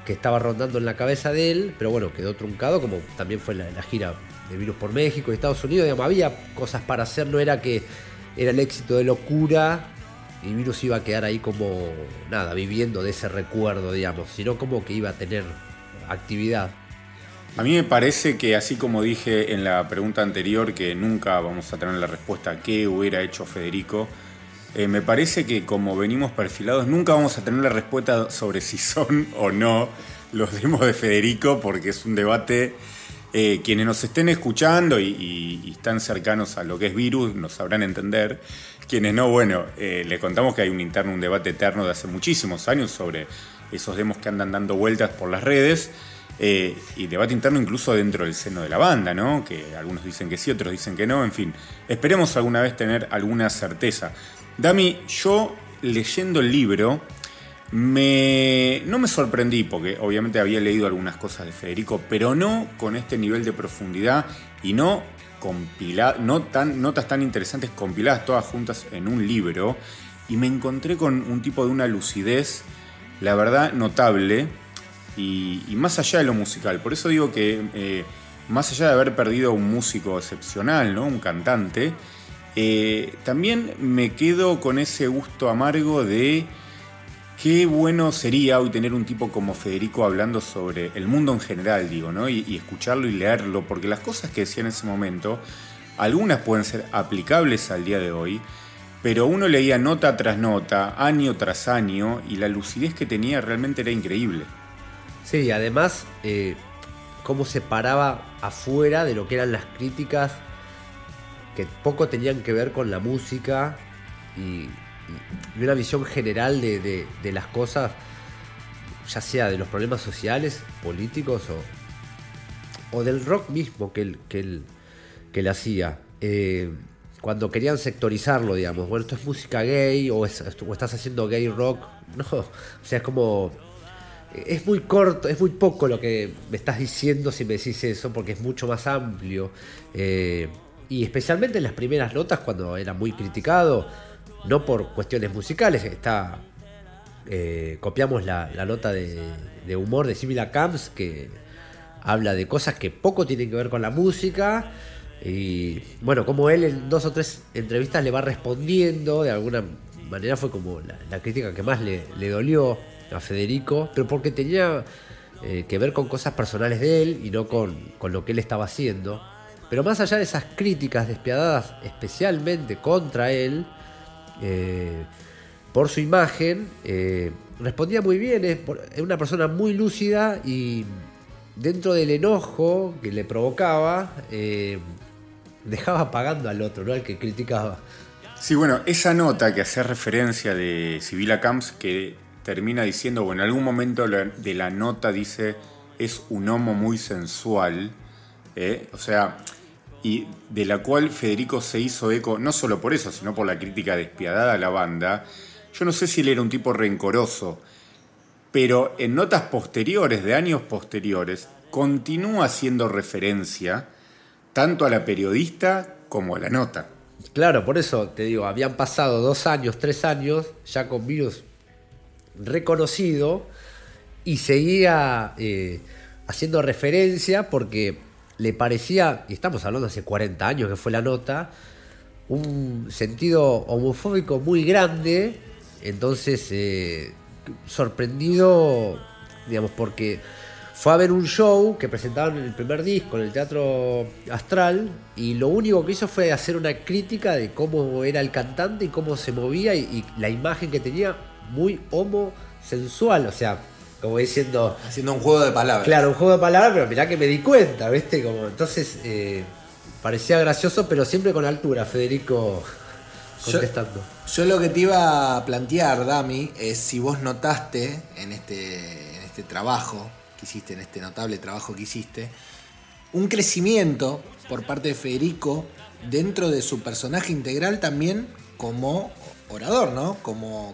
Speaker 3: que estaba rondando en la cabeza de él, pero bueno, quedó truncado, como también fue la, la gira de Virus por México y Estados Unidos, digamos, había cosas para hacer, no era que era el éxito de locura y Virus iba a quedar ahí como, nada, viviendo de ese recuerdo, digamos, sino como que iba a tener actividad.
Speaker 1: A mí me parece que así como dije en la pregunta anterior, que nunca vamos a tener la respuesta a qué hubiera hecho Federico, eh, me parece que como venimos perfilados, nunca vamos a tener la respuesta sobre si son o no los demos de Federico, porque es un debate eh, quienes nos estén escuchando y, están cercanos a lo que es virus nos sabrán entender. Quienes no, bueno, eh, le contamos que hay un interno, un debate eterno de hace muchísimos años sobre esos demos que andan dando vueltas por las redes. Eh, y debate interno incluso dentro del seno de la banda, ¿no? Que algunos dicen que sí, otros dicen que no, en fin. Esperemos alguna vez tener alguna certeza. Dami, yo leyendo el libro, me, no me sorprendí porque obviamente había leído algunas cosas de Federico, pero no con este nivel de profundidad y no no tan, notas tan interesantes compiladas todas juntas en un libro. Y me encontré con un tipo de una lucidez, la verdad, notable y, más allá de lo musical. Por eso digo que eh, más allá de haber perdido un músico excepcional, ¿no? un cantante, eh, también me quedo con ese gusto amargo de Qué bueno sería hoy tener un tipo como Federico hablando sobre el mundo en general, digo, ¿no? Y, escucharlo y leerlo, porque las cosas que decía en ese momento, algunas pueden ser aplicables al día de hoy, pero uno leía nota tras nota, año tras año, y la lucidez que tenía realmente era increíble.
Speaker 3: Sí, además, eh, cómo se paraba afuera de lo que eran las críticas que poco tenían que ver con la música y una visión general de, las cosas, ya sea de los problemas sociales, políticos o, o del rock mismo que él, que él, que él hacía. Eh, cuando querían sectorizarlo, digamos, bueno, esto es música gay o, estás haciendo gay rock, [laughs] no, o sea, es como es muy corto, es muy poco lo que me estás diciendo si me decís eso, porque es mucho más amplio. Eh, y especialmente en las primeras notas, cuando era muy criticado, no por cuestiones musicales, está eh, copiamos la, nota de, humor de Sibila Camps que habla de cosas que poco tienen que ver con la música y bueno, como él en dos o tres entrevistas le va respondiendo, de alguna manera fue como la, crítica que más le, dolió a Federico, pero porque tenía eh, que ver con cosas personales de él y no con, con lo que él estaba haciendo. Pero más allá de esas críticas despiadadas especialmente contra él, eh, por su imagen, eh, respondía muy bien, es, una persona muy lúcida y dentro del enojo que le provocaba, eh, dejaba pagando al otro, ¿no? al que criticaba.
Speaker 1: Sí, bueno, esa nota que hace referencia de Sibila Camps, que termina diciendo, bueno, en algún momento de la nota dice, es un homo muy sensual, o sea, y de la cual Federico se hizo eco, no solo por eso, sino por la crítica despiadada a la banda. Yo no sé si él era un tipo rencoroso, pero en notas posteriores, de años posteriores, continúa haciendo referencia tanto a la periodista como la nota.
Speaker 3: Claro, por eso te digo, habían pasado dos años, tres años, ya con virus reconocido, y seguía eh, haciendo referencia porque le parecía, y estamos hablando hace 40 años que fue la nota, un sentido homofóbico muy grande, entonces eh, sorprendido, digamos, porque fue a ver un show que presentaban en el primer disco en el Teatro Astral y lo único que hizo fue hacer una crítica de cómo era el cantante y cómo se movía y, y la imagen que tenía muy homosensual, o sea, como diciendo...
Speaker 2: Haciendo un juego de palabras.
Speaker 3: Claro, un juego de palabras, pero mirá que me di cuenta, ¿viste? Como, entonces eh, parecía gracioso, pero siempre con altura, Federico contestando.
Speaker 2: Yo, lo que te iba a plantear, Dami, es si vos notaste en este, en este trabajo que hiciste, en este notable trabajo que hiciste, un crecimiento por parte de Federico dentro de su personaje integral también como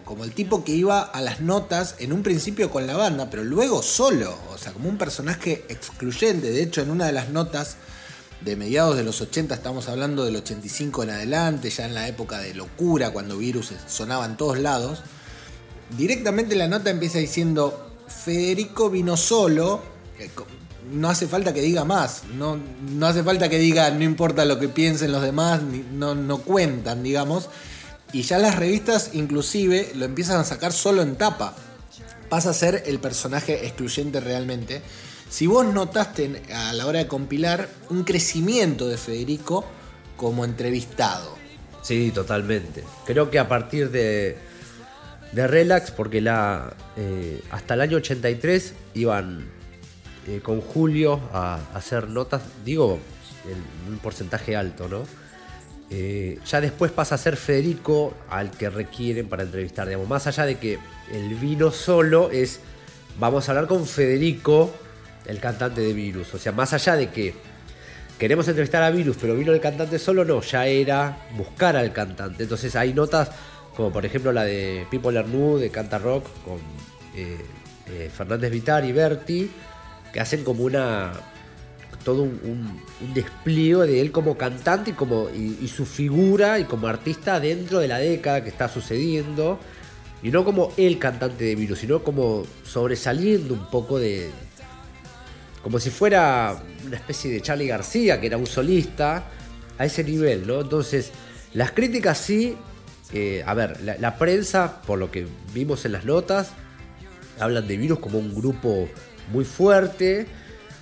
Speaker 2: como el tipo que iba a las notas en un principio con la banda, pero luego solo, o sea, como un personaje excluyente. De hecho, en una de las notas de mediados de los 80, estamos hablando del 85 en adelante, ya en la época de locura, cuando Virus sonaba en todos lados, directamente la nota empieza diciendo, Federico vino solo, eh, no hace falta que diga más, no, no hace falta que diga no importa lo que piensen los demás, no, no cuentan, digamos. Y ya las revistas inclusive lo empiezan a sacar solo en tapa. Pasa a ser el personaje excluyente realmente. Si vos notaste a la hora de compilar un crecimiento de Federico como entrevistado.
Speaker 3: Sí, totalmente. Creo que a partir de, Relax, porque la, eh, hasta el año 83 iban eh, con Julio a, a hacer notas, digo, en un porcentaje alto, ¿no? Eh, ya después pasa a ser Federico al que requieren para entrevistar. Digamos, más allá de que el vino solo es, vamos a hablar con Federico, el cantante de Virus. O sea, más allá de que queremos entrevistar a Virus, pero vino el cantante solo, no, ya era buscar al cantante. Entonces hay notas como por ejemplo la de People Are de Canta Rock, con eh, eh, Fernández Vitar y Berti, que hacen como una todo un, despliegue de él como cantante y, como, y, su figura y como artista dentro de la década que está sucediendo. Y no como el cantante de Virus, sino como sobresaliendo un poco de. Como si fuera una especie de Charlie García, que era un solista, a ese nivel, ¿no? Entonces, las críticas sí. Eh, a ver, la, prensa, por lo que vimos en las notas, hablan de Virus como un grupo muy fuerte.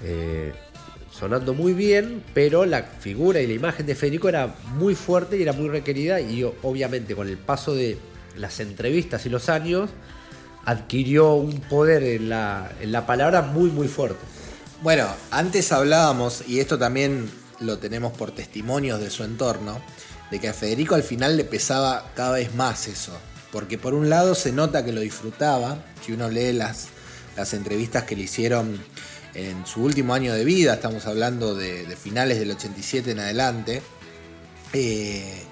Speaker 3: Eh, sonando muy bien, pero la figura y la imagen de Federico era muy fuerte y era muy requerida y obviamente con el paso de las entrevistas y los años adquirió un poder en la, en la palabra muy muy fuerte.
Speaker 2: Bueno, antes hablábamos, y esto también lo tenemos por testimonios de su entorno, de que a Federico al final le pesaba cada vez más eso. Porque por un lado se nota que lo disfrutaba, si uno lee las, las entrevistas que le hicieron en su último año de vida, estamos hablando de, finales del 87 en adelante, eh,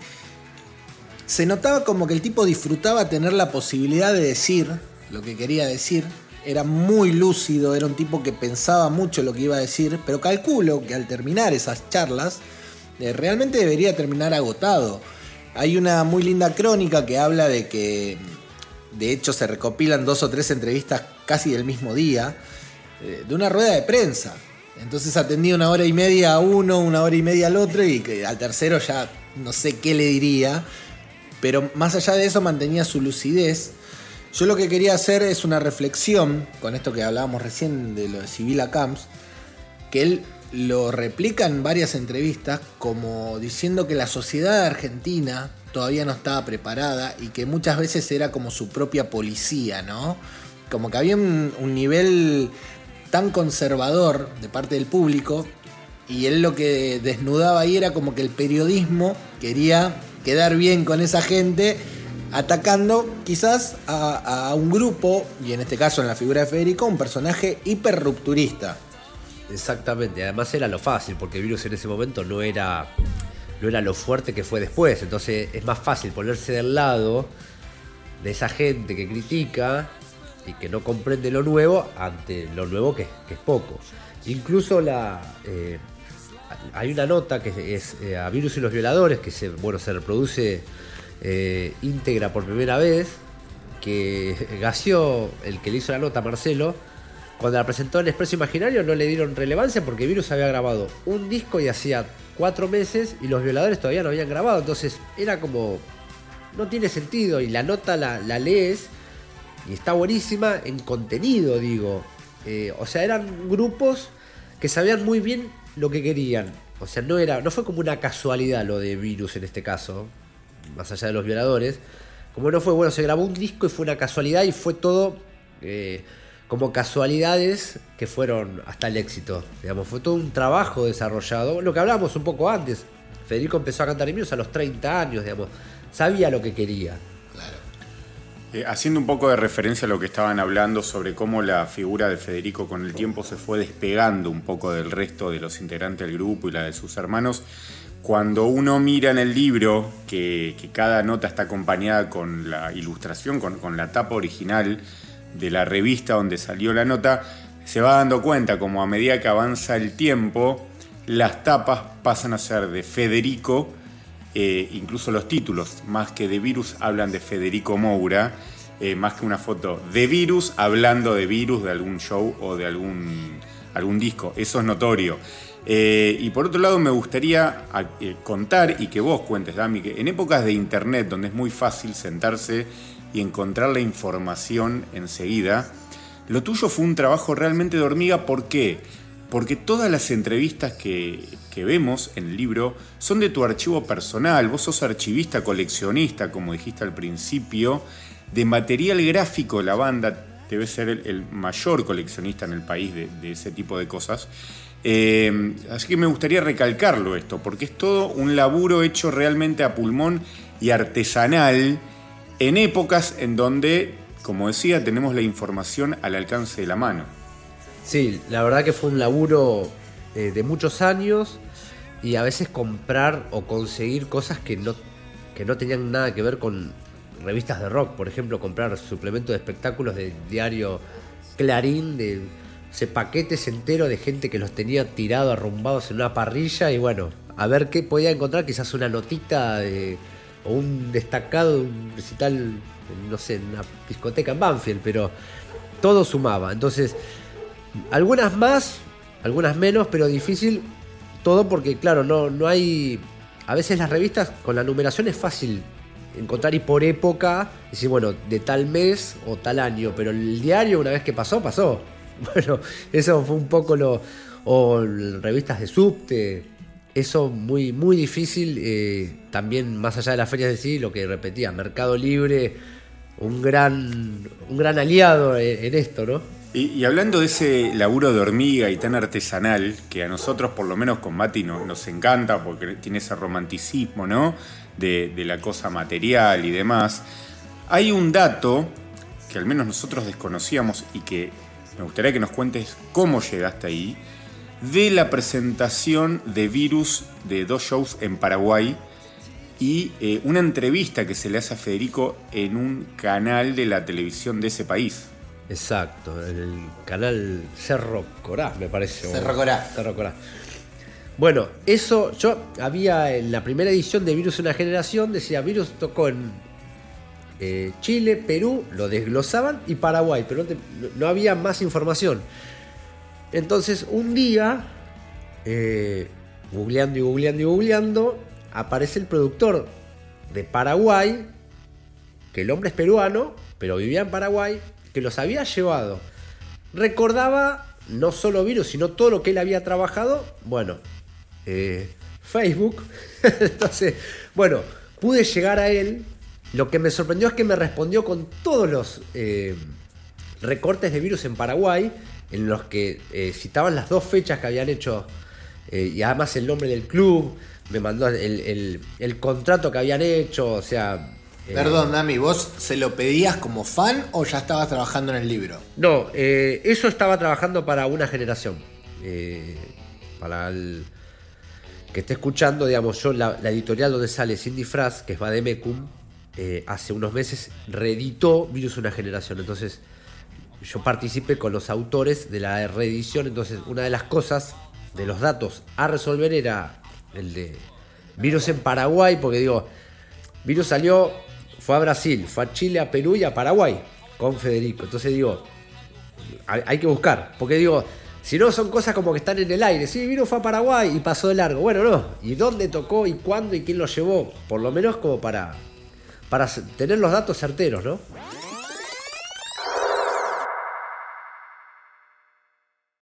Speaker 2: se notaba como que el tipo disfrutaba tener la posibilidad de decir lo que quería decir, era muy lúcido, era un tipo que pensaba mucho lo que iba a decir, pero calculo que al terminar esas charlas, eh, realmente debería terminar agotado. Hay una muy linda crónica que habla de que, de hecho, se recopilan dos o tres entrevistas casi del mismo día, de una rueda de prensa. Entonces atendía una hora y media a uno, una hora y media al otro y al tercero ya no sé qué le diría. Pero más allá de eso mantenía su lucidez. Yo lo que quería hacer es una reflexión con esto que hablábamos recién de lo de Sibila Camps, que él lo replica en varias entrevistas como diciendo que la sociedad argentina todavía no estaba preparada y que muchas veces era como su propia policía, ¿no? Como que había un nivel tan conservador de parte del público y él lo que desnudaba ahí era como que el periodismo quería quedar bien con esa gente atacando quizás a, un grupo, y en este caso en la figura de Federico, un personaje hiper rupturista.
Speaker 3: Exactamente, además era lo fácil, porque Virus en ese momento no era, no era lo fuerte que fue después, entonces es más fácil ponerse del lado de esa gente que critica y que no comprende lo nuevo ante lo nuevo que, es poco. Incluso la, eh, hay una nota que es eh, a Virus y los Violadores, que se, bueno, se reproduce eh, íntegra por primera vez, que [laughs] Gació, el que le hizo la nota, Marcelo, cuando la presentó en Expreso Imaginario no le dieron relevancia porque Virus había grabado un disco y hacía cuatro meses y los violadores todavía no habían grabado. Entonces era como. No tiene sentido. Y la nota la, lees y está buenísima en contenido, digo. Eh, o sea, eran grupos que sabían muy bien lo que querían. O sea, no, era, no fue como una casualidad lo de Virus en este caso, más allá de los violadores. Como no fue, bueno, se grabó un disco y fue una casualidad y fue todo. Eh, como casualidades que fueron hasta el éxito. Digamos, fue todo un trabajo desarrollado, lo que hablábamos un poco antes. Federico empezó a cantar en a los 30 años, digamos, sabía lo que quería.
Speaker 1: Eh, haciendo un poco de referencia a lo que estaban hablando sobre cómo la figura de Federico con el tiempo se fue despegando un poco del resto de los integrantes del grupo y la de sus hermanos, cuando uno mira en el libro que, cada nota está acompañada con la ilustración, con, con la tapa original, de la revista donde salió la nota, se va dando cuenta como a medida que avanza el tiempo, las tapas pasan a ser de Federico, eh, incluso los títulos, más que de virus, hablan de Federico Moura, eh, más que una foto de virus, hablando de virus de algún show o de algún, algún disco. Eso es notorio. Eh, y por otro lado, me gustaría contar y que vos cuentes, Dami, que en épocas de internet, donde es muy fácil sentarse y encontrar la información enseguida. Lo tuyo fue un trabajo realmente de hormiga, ¿por qué? Porque todas las entrevistas que, vemos en el libro son de tu archivo personal, vos sos archivista, coleccionista, como dijiste al principio, de material gráfico, la banda debe ser el, mayor coleccionista en el país de, ese tipo de cosas. Eh, así que me gustaría recalcarlo esto, porque es todo un laburo hecho realmente a pulmón y artesanal en épocas en donde, como decía, tenemos la información al alcance de la mano.
Speaker 3: Sí, la verdad que fue un laburo eh, de muchos años y a veces comprar o conseguir cosas que no, que no tenían nada que ver con revistas de rock. Por ejemplo, comprar suplementos de espectáculos del diario Clarín, de ese paquetes entero de gente que los tenía tirados, arrumbados en una parrilla y bueno, a ver qué podía encontrar, quizás una notita de o un destacado, un recital, no sé, en una discoteca en Banfield, pero todo sumaba. Entonces, algunas más, algunas menos, pero difícil todo porque, claro, no, no hay. A veces las revistas con la numeración es fácil encontrar y por época, decir, bueno, de tal mes o tal año, pero el diario, una vez que pasó, pasó. [laughs] Bueno, eso fue un poco lo. O revistas de subte, eso muy, muy difícil, eh, también más allá de las ferias de sí, lo que repetía, Mercado Libre, un gran, un gran aliado en, esto, ¿no?
Speaker 1: Y, hablando de ese laburo de hormiga y tan artesanal, que a nosotros por lo menos con Mati nos encanta porque tiene ese romanticismo, ¿no? De, la cosa material y demás, hay un dato que al menos nosotros desconocíamos y que me gustaría que nos cuentes cómo llegaste ahí, de la presentación de Virus de dos shows en Paraguay y eh, una entrevista que se le hace a Federico en un canal de la televisión de ese país.
Speaker 3: Exacto, el canal Cerro Corá, me parece.
Speaker 2: Cerro Corá.
Speaker 3: Cerro Corá. Bueno, eso yo había en la primera edición de Virus Una Generación, decía Virus tocó en eh, Chile, Perú, lo desglosaban y Paraguay, pero no había más información. Entonces un día, eh, googleando y googleando y googleando, aparece el productor de Paraguay, que el hombre es peruano, pero vivía en Paraguay, que los había llevado. Recordaba no solo virus, sino todo lo que él había trabajado. Bueno, eh, Facebook. [laughs] Entonces, bueno, pude llegar a él. Lo que me sorprendió es que me respondió con todos los eh, recortes de virus en Paraguay en los que eh, citaban las dos fechas que habían hecho y además el nombre del club, me mandó el, contrato que habían hecho, o sea...
Speaker 2: Eh, Perdón, Dami, ¿vos se lo pedías como fan o ya estabas trabajando en el libro?
Speaker 3: No, eso estaba trabajando para una generación. para el que esté escuchando, digamos, yo la, editorial donde sale Cindy Fras, que es Vademecum, hace unos meses reeditó Virus Una Generación. Entonces yo participé con los autores de la reedición, entonces una de las cosas de los datos a resolver era el de virus en Paraguay, porque digo, virus salió, fue a Brasil, fue a Chile, a Perú y a Paraguay con Federico. Entonces digo, hay, que buscar, porque digo, si no son cosas como que están en el aire, sí, virus fue a Paraguay y pasó de largo. Bueno, no, ¿y dónde tocó y cuándo y quién lo llevó? Por lo menos como para, para tener los datos certeros, ¿no?